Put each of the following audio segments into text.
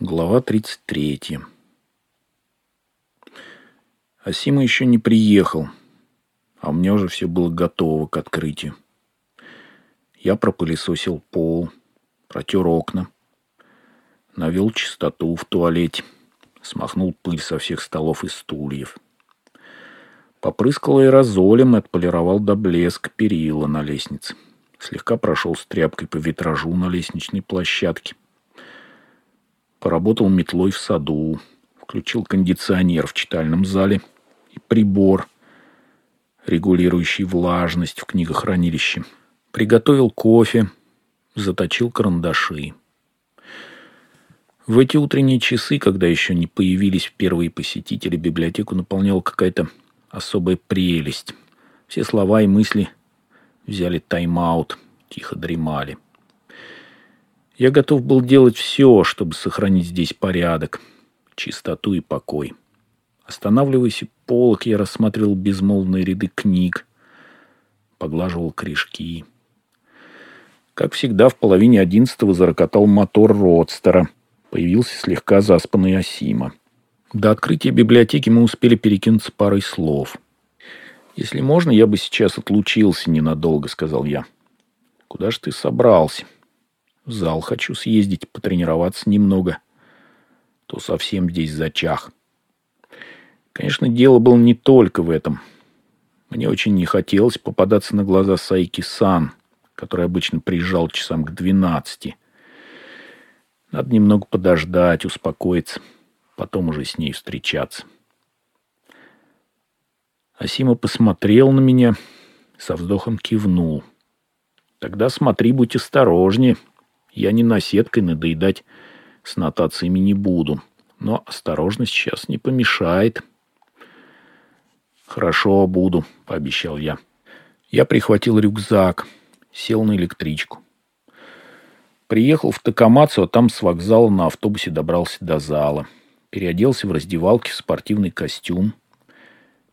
Глава 33. Асима еще не приехал, а у меня уже все было готово к открытию. Я пропылесосил пол, протер окна, навел чистоту в туалете, смахнул пыль со всех столов и стульев. Попрыскал аэрозолем и отполировал до блеска перила на лестнице. Слегка прошел с тряпкой по витражу на лестничной площадке – Поработал метлой в саду, включил кондиционер в читальном зале и прибор, регулирующий влажность в книгохранилище. Приготовил кофе, заточил карандаши. В эти утренние часы, когда еще не появились первые посетители, библиотеку наполняла какая-то особая прелесть. Все слова и мысли взяли тайм-аут, тихо дремали. Я готов был делать все, чтобы сохранить здесь порядок, чистоту и покой. Останавливаясь у полок, я рассматривал безмолвные ряды книг, поглаживал корешки. Как всегда, в половине одиннадцатого зарокотал мотор Родстера. Появился слегка заспанный Асима. До открытия библиотеки мы успели перекинуться парой слов. «Если можно, я бы сейчас отлучился ненадолго», — сказал я. «Куда ж ты собрался?» В зал хочу съездить, потренироваться немного. То совсем здесь зачах. Конечно, дело было не только в этом. Мне очень не хотелось попадаться на глаза Сайки-сан, который обычно приезжал часам к двенадцати. Надо немного подождать, успокоиться, потом уже с ней встречаться. Асима посмотрел на меня, со вздохом кивнул. «Тогда смотри, будь осторожнее», я не наседкой надоедать с нотациями не буду. Но осторожность сейчас не помешает. «Хорошо, буду», — пообещал я. Я прихватил рюкзак, сел на электричку. Приехал в Такамацу, а там с вокзала на автобусе добрался до зала. Переоделся в раздевалке в спортивный костюм.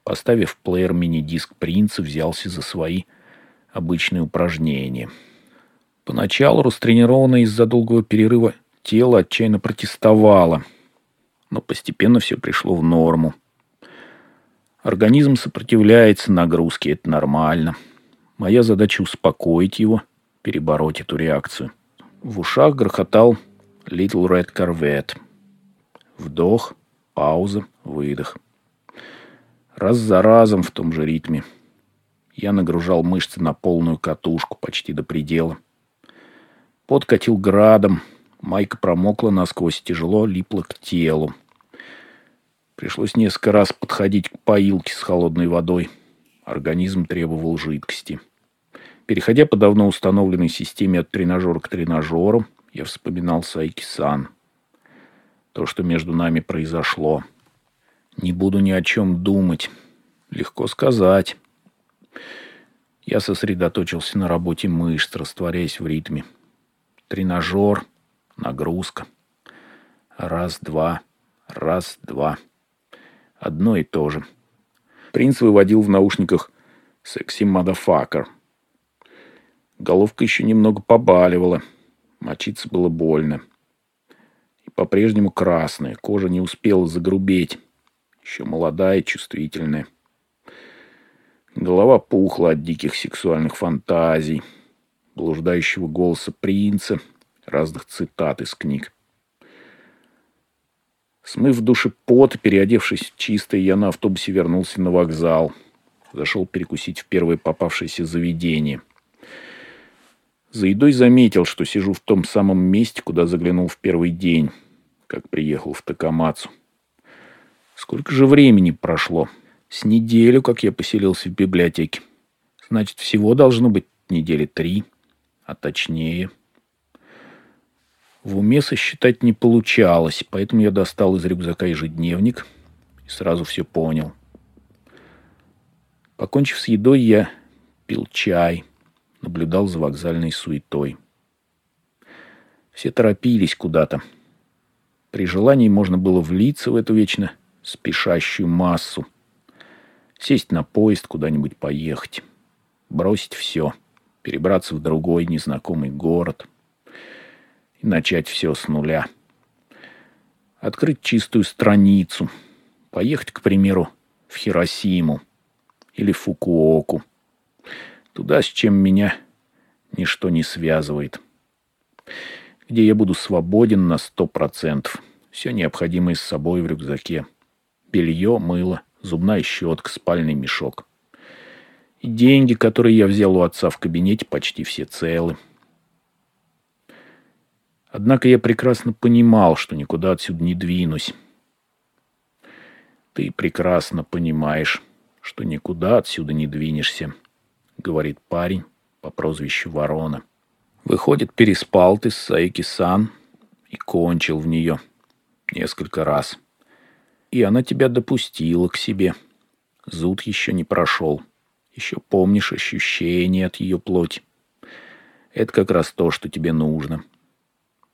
Поставив плеер мини-диск принца, взялся за свои обычные упражнения — Поначалу растренированное из-за долгого перерыва тело отчаянно протестовало, но постепенно все пришло в норму. Организм сопротивляется нагрузке, это нормально. Моя задача успокоить его, перебороть эту реакцию. В ушах грохотал Little Red Corvette. Вдох, пауза, выдох. Раз за разом в том же ритме. Я нагружал мышцы на полную катушку, почти до предела. Пот катил градом. Майка промокла насквозь, тяжело липла к телу. Пришлось несколько раз подходить к поилке с холодной водой. Организм требовал жидкости. Переходя по давно установленной системе от тренажера к тренажеру, я вспоминал Сайки-сан. То, что между нами произошло. Не буду ни о чем думать. Легко сказать. Я сосредоточился на работе мышц, растворяясь в ритме. Тренажер, нагрузка. Раз, два, раз, два. Одно и то же. Принц выводил в наушниках «Секси мадафакер». Головка еще немного побаливала. Мочиться было больно. И по-прежнему красная. Кожа не успела загрубеть. Еще молодая чувствительная. Голова пухла от диких сексуальных фантазий – блуждающего голоса принца, разных цитат из книг. Смыв в душе пот, переодевшись в чистое, я на автобусе вернулся на вокзал. Зашел перекусить в первое попавшееся заведение. За едой заметил, что сижу в том самом месте, куда заглянул в первый день, как приехал в Такамацу. Сколько же времени прошло? С неделю, как я поселился в библиотеке. Значит, всего должно быть недели три а точнее. В уме сосчитать не получалось, поэтому я достал из рюкзака ежедневник и сразу все понял. Покончив с едой, я пил чай, наблюдал за вокзальной суетой. Все торопились куда-то. При желании можно было влиться в эту вечно спешащую массу, сесть на поезд, куда-нибудь поехать, бросить все — перебраться в другой незнакомый город и начать все с нуля. Открыть чистую страницу. Поехать, к примеру, в Хиросиму или Фукуоку. Туда, с чем меня ничто не связывает. Где я буду свободен на сто процентов. Все необходимое с собой в рюкзаке. Белье, мыло, зубная щетка, спальный мешок. Деньги, которые я взял у отца в кабинете, почти все целы. Однако я прекрасно понимал, что никуда отсюда не двинусь. Ты прекрасно понимаешь, что никуда отсюда не двинешься, говорит парень по прозвищу Ворона. Выходит, переспал ты с Саики-сан и кончил в нее несколько раз. И она тебя допустила к себе. Зуд еще не прошел. Еще помнишь ощущение от ее плоти. Это как раз то, что тебе нужно.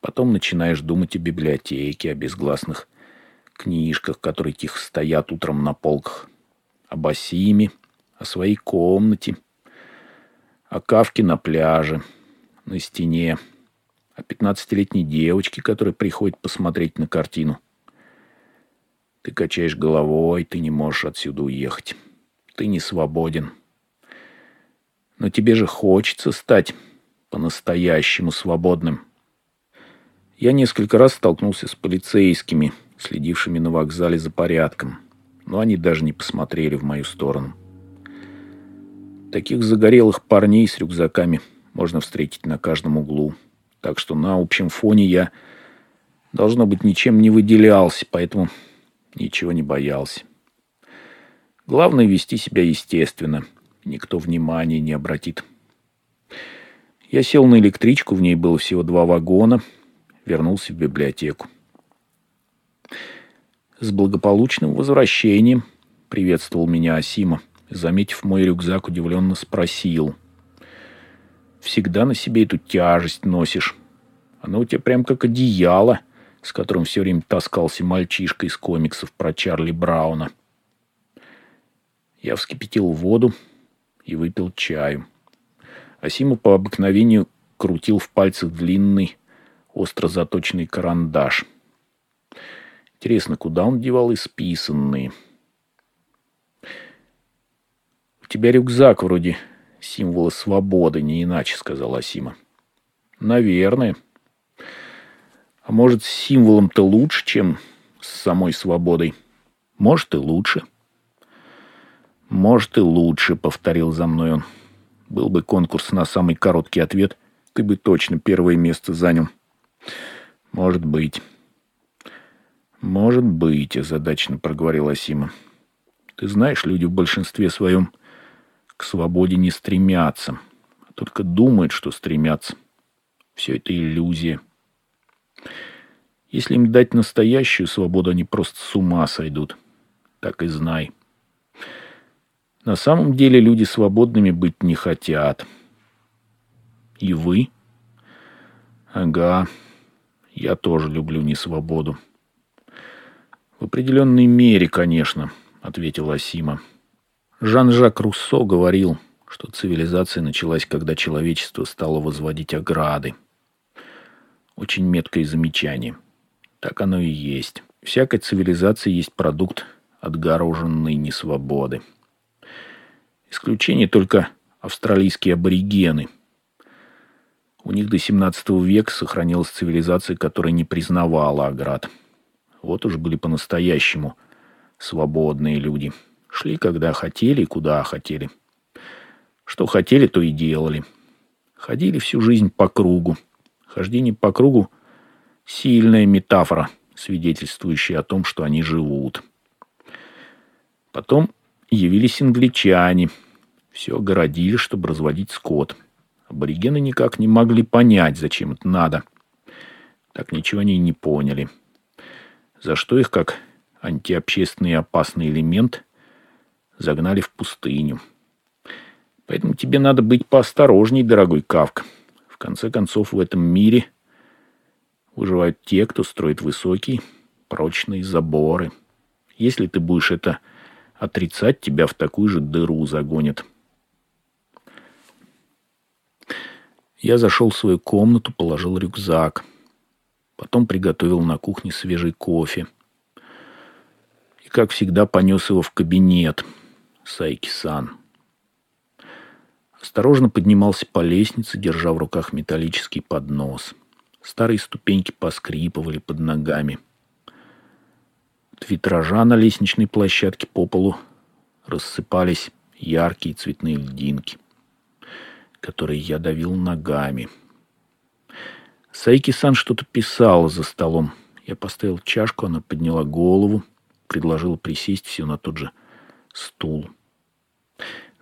Потом начинаешь думать о библиотеке, о безгласных книжках, которые тихо стоят утром на полках, о Басиме, о своей комнате, о Кавке на пляже, на стене, о пятнадцатилетней девочке, которая приходит посмотреть на картину. Ты качаешь головой, ты не можешь отсюда уехать. Ты не свободен. Но тебе же хочется стать по-настоящему свободным. Я несколько раз столкнулся с полицейскими, следившими на вокзале за порядком, но они даже не посмотрели в мою сторону. Таких загорелых парней с рюкзаками можно встретить на каждом углу. Так что на общем фоне я, должно быть, ничем не выделялся, поэтому ничего не боялся. Главное вести себя естественно – Никто внимания не обратит. Я сел на электричку, в ней было всего два вагона, вернулся в библиотеку. «С благополучным возвращением!» — приветствовал меня Асима. Заметив мой рюкзак, удивленно спросил. «Всегда на себе эту тяжесть носишь. Она у тебя прям как одеяло, с которым все время таскался мальчишка из комиксов про Чарли Брауна». Я вскипятил воду, и выпил чаю. Асима по обыкновению крутил в пальцах длинный, остро заточенный карандаш. Интересно, куда он девал исписанные? «У тебя рюкзак вроде символа свободы, не иначе», — сказал Асима. «Наверное. А может, с символом-то лучше, чем с самой свободой? Может, и лучше». «Может, и лучше», — повторил за мной он. «Был бы конкурс на самый короткий ответ, ты бы точно первое место занял». «Может быть». «Может быть», — озадаченно проговорила Сима. «Ты знаешь, люди в большинстве своем к свободе не стремятся, а только думают, что стремятся. Все это иллюзия. Если им дать настоящую свободу, они просто с ума сойдут. Так и знай». На самом деле люди свободными быть не хотят. И вы? Ага, я тоже люблю несвободу. В определенной мере, конечно, ответил Асима. Жан-Жак Руссо говорил, что цивилизация началась, когда человечество стало возводить ограды. Очень меткое замечание. Так оно и есть. Всякая цивилизация есть продукт отгороженной несвободы. Исключение только австралийские аборигены. У них до 17 века сохранилась цивилизация, которая не признавала оград. Вот уж были по-настоящему свободные люди. Шли, когда хотели куда хотели. Что хотели, то и делали. Ходили всю жизнь по кругу. Хождение по кругу – сильная метафора, свидетельствующая о том, что они живут. Потом явились англичане. Все огородили, чтобы разводить скот. Аборигены никак не могли понять, зачем это надо. Так ничего они и не поняли. За что их, как антиобщественный опасный элемент, загнали в пустыню. Поэтому тебе надо быть поосторожней, дорогой Кавка. В конце концов, в этом мире выживают те, кто строит высокие, прочные заборы. Если ты будешь это отрицать тебя в такую же дыру загонит. Я зашел в свою комнату, положил рюкзак. Потом приготовил на кухне свежий кофе. И, как всегда, понес его в кабинет Сайки-сан. Осторожно поднимался по лестнице, держа в руках металлический поднос. Старые ступеньки поскрипывали под ногами. Витража на лестничной площадке по полу рассыпались яркие цветные льдинки, которые я давил ногами. Сайки-сан что-то писала за столом. Я поставил чашку, она подняла голову, предложила присесть все на тот же стул.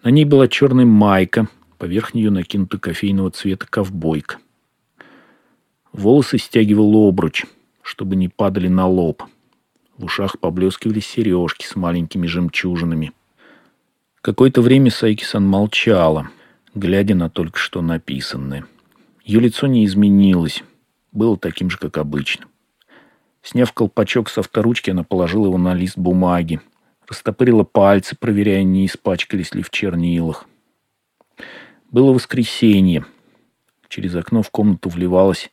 На ней была черная майка, поверх нее накинута кофейного цвета ковбойка. Волосы стягивал обруч, чтобы не падали на лоб. В ушах поблескивали сережки с маленькими жемчужинами. Какое-то время Сайкисан молчала, глядя на только что написанное. Ее лицо не изменилось, было таким же, как обычно. Сняв колпачок с авторучки, она положила его на лист бумаги, растопырила пальцы, проверяя, не испачкались ли в чернилах. Было воскресенье. Через окно в комнату вливалось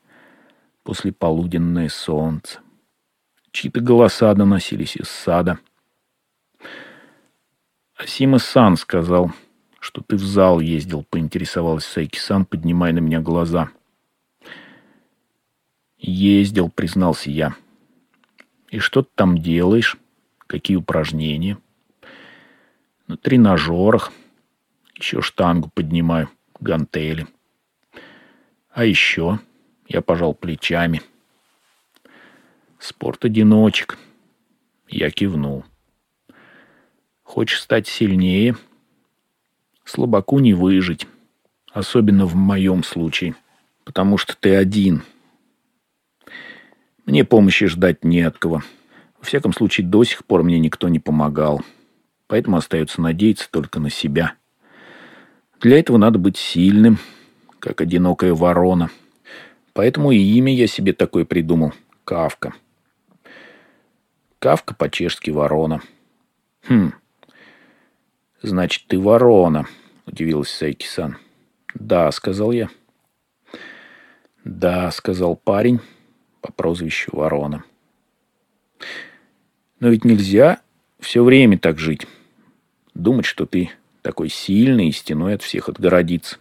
послеполуденное солнце. Чьи-то голоса доносились из сада. Асима-сан сказал, что ты в зал ездил, поинтересовалась Сайки-сан, поднимая на меня глаза. Ездил, признался я. И что ты там делаешь? Какие упражнения? На тренажерах. Еще штангу поднимаю, гантели. А еще я пожал плечами. Спорт одиночек. Я кивнул. Хочешь стать сильнее? Слабаку не выжить. Особенно в моем случае. Потому что ты один. Мне помощи ждать не от кого. Во всяком случае, до сих пор мне никто не помогал. Поэтому остается надеяться только на себя. Для этого надо быть сильным, как одинокая ворона. Поэтому и имя я себе такое придумал — Кавка. Кавка по-чешски ворона. Хм. Значит, ты ворона, удивилась Сайки-сан. Да, сказал я. Да, сказал парень по прозвищу Ворона. Но ведь нельзя все время так жить. Думать, что ты такой сильный и стеной от всех отгородиться.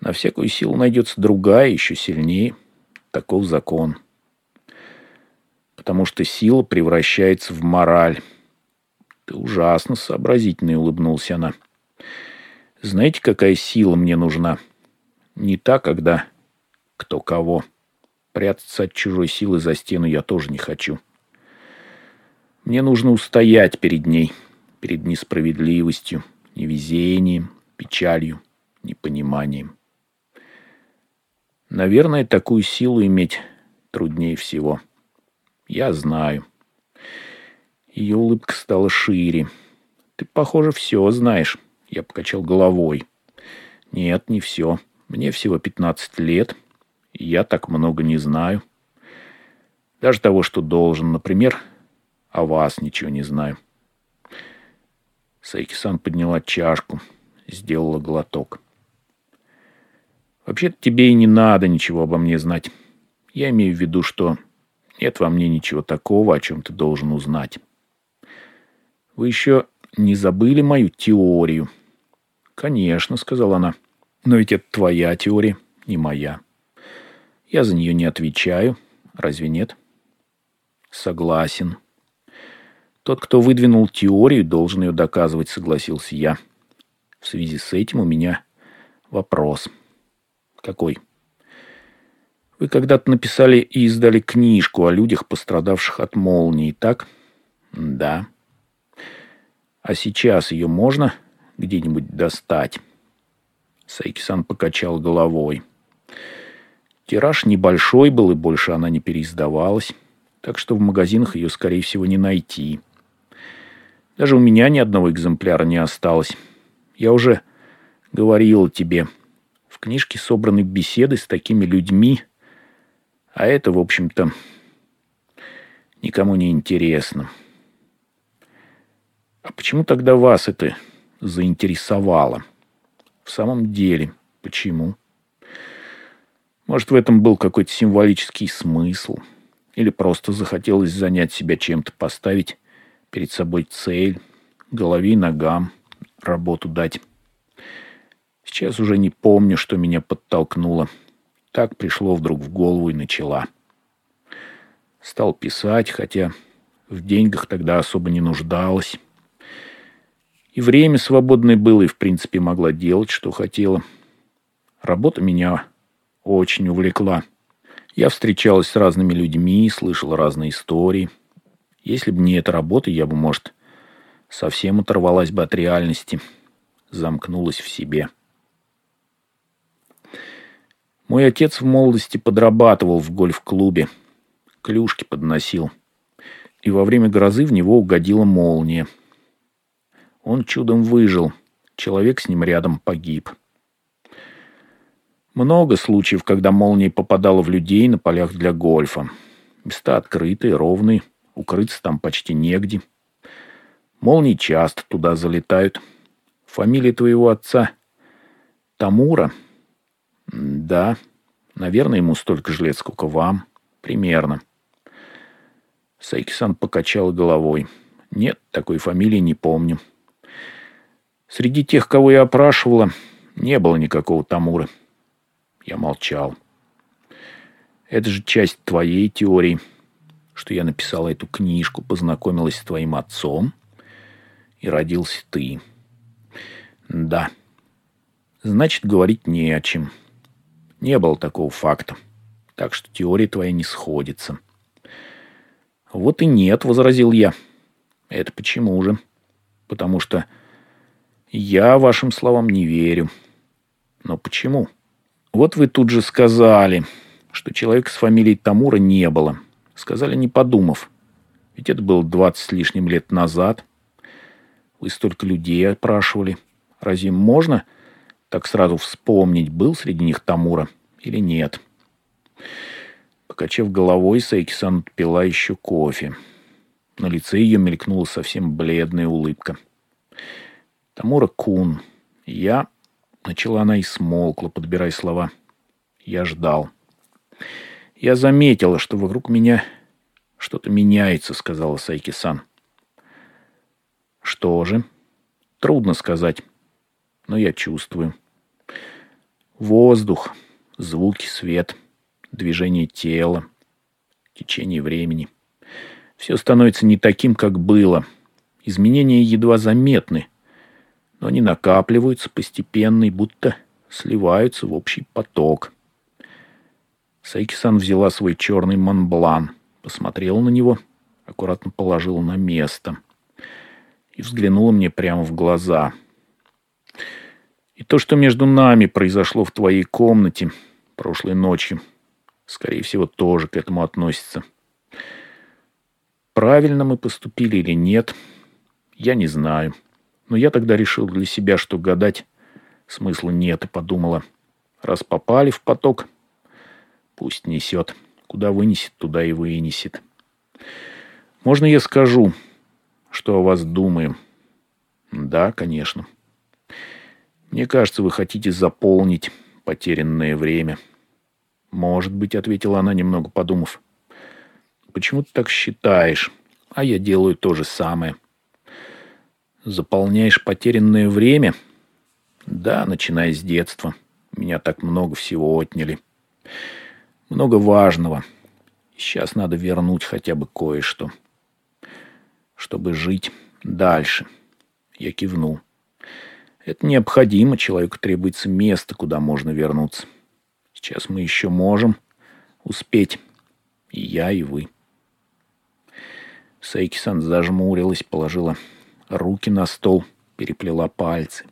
На всякую силу найдется другая, еще сильнее. Таков закон. Потому что сила превращается в мораль. Ты ужасно сообразительный, улыбнулся она. Знаете, какая сила мне нужна? Не та, когда кто кого. Прятаться от чужой силы за стену я тоже не хочу. Мне нужно устоять перед ней, перед несправедливостью, невезением, печалью, непониманием. Наверное, такую силу иметь труднее всего. Я знаю. Ее улыбка стала шире. Ты, похоже, все знаешь. Я покачал головой. Нет, не все. Мне всего 15 лет. И я так много не знаю. Даже того, что должен. Например, о вас ничего не знаю. Сайки-сан подняла чашку, сделала глоток. Вообще-то тебе и не надо ничего обо мне знать. Я имею в виду, что нет во мне ничего такого, о чем ты должен узнать. Вы еще не забыли мою теорию? Конечно, сказала она. Но ведь это твоя теория, не моя. Я за нее не отвечаю. Разве нет? Согласен. Тот, кто выдвинул теорию, должен ее доказывать, согласился я. В связи с этим у меня вопрос. Какой? Вы когда-то написали и издали книжку о людях, пострадавших от молнии, так? Да. А сейчас ее можно где-нибудь достать? Сайкисан покачал головой. Тираж небольшой был, и больше она не переиздавалась, так что в магазинах ее, скорее всего, не найти. Даже у меня ни одного экземпляра не осталось. Я уже говорил тебе, в книжке собраны беседы с такими людьми, а это, в общем-то, никому не интересно. А почему тогда вас это заинтересовало? В самом деле, почему? Может, в этом был какой-то символический смысл. Или просто захотелось занять себя чем-то, поставить перед собой цель, голове и ногам, работу дать. Сейчас уже не помню, что меня подтолкнуло. Так пришло вдруг в голову и начала. Стал писать, хотя в деньгах тогда особо не нуждалась. И время свободное было, и в принципе могла делать, что хотела. Работа меня очень увлекла. Я встречалась с разными людьми, слышала разные истории. Если бы не эта работа, я бы, может, совсем оторвалась бы от реальности, замкнулась в себе. Мой отец в молодости подрабатывал в гольф-клубе, клюшки подносил. И во время грозы в него угодила молния. Он чудом выжил. Человек с ним рядом погиб. Много случаев, когда молния попадала в людей на полях для гольфа. Места открытые, ровные, укрыться там почти негде. Молнии часто туда залетают. Фамилия твоего отца Тамура? Да, наверное, ему столько же лет, сколько вам. Примерно. Сайкисан покачал головой. Нет, такой фамилии не помню. Среди тех, кого я опрашивала, не было никакого Тамуры. Я молчал. Это же часть твоей теории, что я написала эту книжку, познакомилась с твоим отцом, и родился ты. Да. Значит, говорить не о чем. Не было такого факта. Так что теория твоя не сходится. Вот и нет, возразил я. Это почему же? Потому что я вашим словам не верю. Но почему? Вот вы тут же сказали, что человека с фамилией Тамура не было. Сказали, не подумав. Ведь это было двадцать с лишним лет назад. Вы столько людей опрашивали. Разве можно так сразу вспомнить, был среди них Тамура или нет? Покачав головой, Сайки-сан отпила еще кофе. На лице ее мелькнула совсем бледная улыбка. «Тамура Кун, я...» Начала она и смолкла, подбирая слова. Я ждал. «Я заметила, что вокруг меня что-то меняется», — сказала Сайки-сан. «Что же?» «Трудно сказать, но я чувствую. Воздух, звуки, свет, движение тела, течение времени. Все становится не таким, как было. Изменения едва заметны, но они накапливаются постепенно и будто сливаются в общий поток. Сайки-сан взяла свой черный манблан, посмотрела на него, аккуратно положила на место и взглянула мне прямо в глаза. И то, что между нами произошло в твоей комнате прошлой ночью, скорее всего, тоже к этому относится. Правильно мы поступили или нет, я не знаю. Но я тогда решил для себя, что гадать смысла нет, и подумала, раз попали в поток, пусть несет. Куда вынесет, туда и вынесет. Можно я скажу, что о вас думаю? Да, конечно. Мне кажется, вы хотите заполнить потерянное время. Может быть, ответила она, немного подумав. Почему ты так считаешь? А я делаю то же самое. Заполняешь потерянное время? Да, начиная с детства. Меня так много всего отняли. Много важного. Сейчас надо вернуть хотя бы кое-что. Чтобы жить дальше. Я кивнул. Это необходимо. Человеку требуется место, куда можно вернуться. Сейчас мы еще можем успеть. И я, и вы. Сайки-сан зажмурилась, положила руки на стол, переплела пальцы.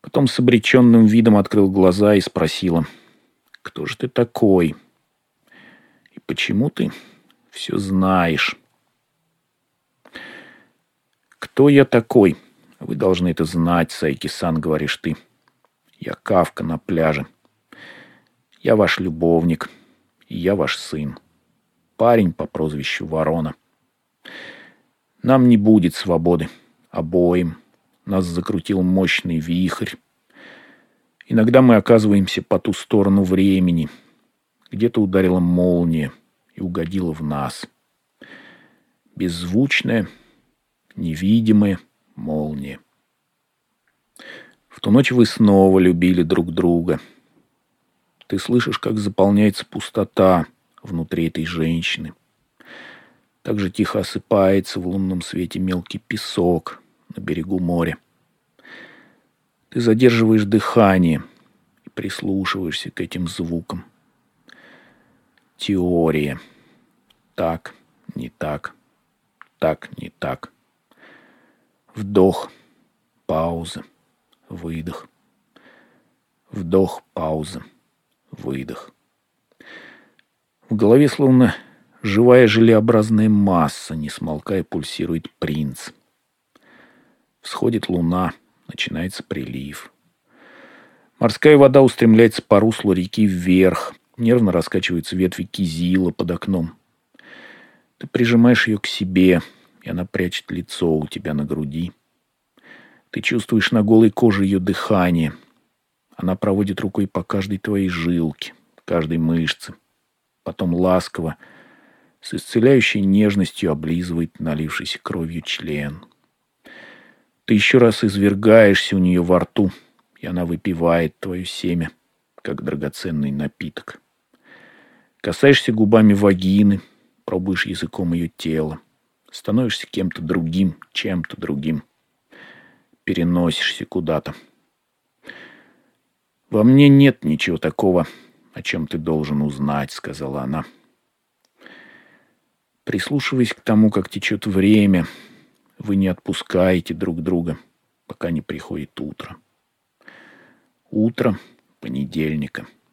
Потом с обреченным видом открыл глаза и спросила — кто же ты такой? И почему ты все знаешь? Кто я такой? Вы должны это знать, Сайки-сан, говоришь ты. Я Кавка на пляже. Я ваш любовник. И я ваш сын. Парень по прозвищу Ворона. Нам не будет свободы. Обоим. Нас закрутил мощный вихрь. Иногда мы оказываемся по ту сторону времени. Где-то ударила молния и угодила в нас. Беззвучная, невидимая молния. В ту ночь вы снова любили друг друга. Ты слышишь, как заполняется пустота внутри этой женщины. Так же тихо осыпается в лунном свете мелкий песок на берегу моря. Ты задерживаешь дыхание и прислушиваешься к этим звукам. Теория. Так, не так, так, не так. Вдох, пауза, выдох. Вдох, пауза, выдох. В голове словно живая желеобразная масса, не смолкая пульсирует принц. Всходит луна — Начинается прилив. Морская вода устремляется по руслу реки вверх. Нервно раскачиваются ветви кизила под окном. Ты прижимаешь ее к себе, и она прячет лицо у тебя на груди. Ты чувствуешь на голой коже ее дыхание. Она проводит рукой по каждой твоей жилке, каждой мышце. Потом ласково, с исцеляющей нежностью облизывает налившийся кровью член — ты еще раз извергаешься у нее во рту, и она выпивает твое семя, как драгоценный напиток. Касаешься губами вагины, пробуешь языком ее тело, становишься кем-то другим, чем-то другим. Переносишься куда-то. «Во мне нет ничего такого, о чем ты должен узнать», — сказала она. Прислушиваясь к тому, как течет время, — вы не отпускаете друг друга, пока не приходит утро. Утро понедельника –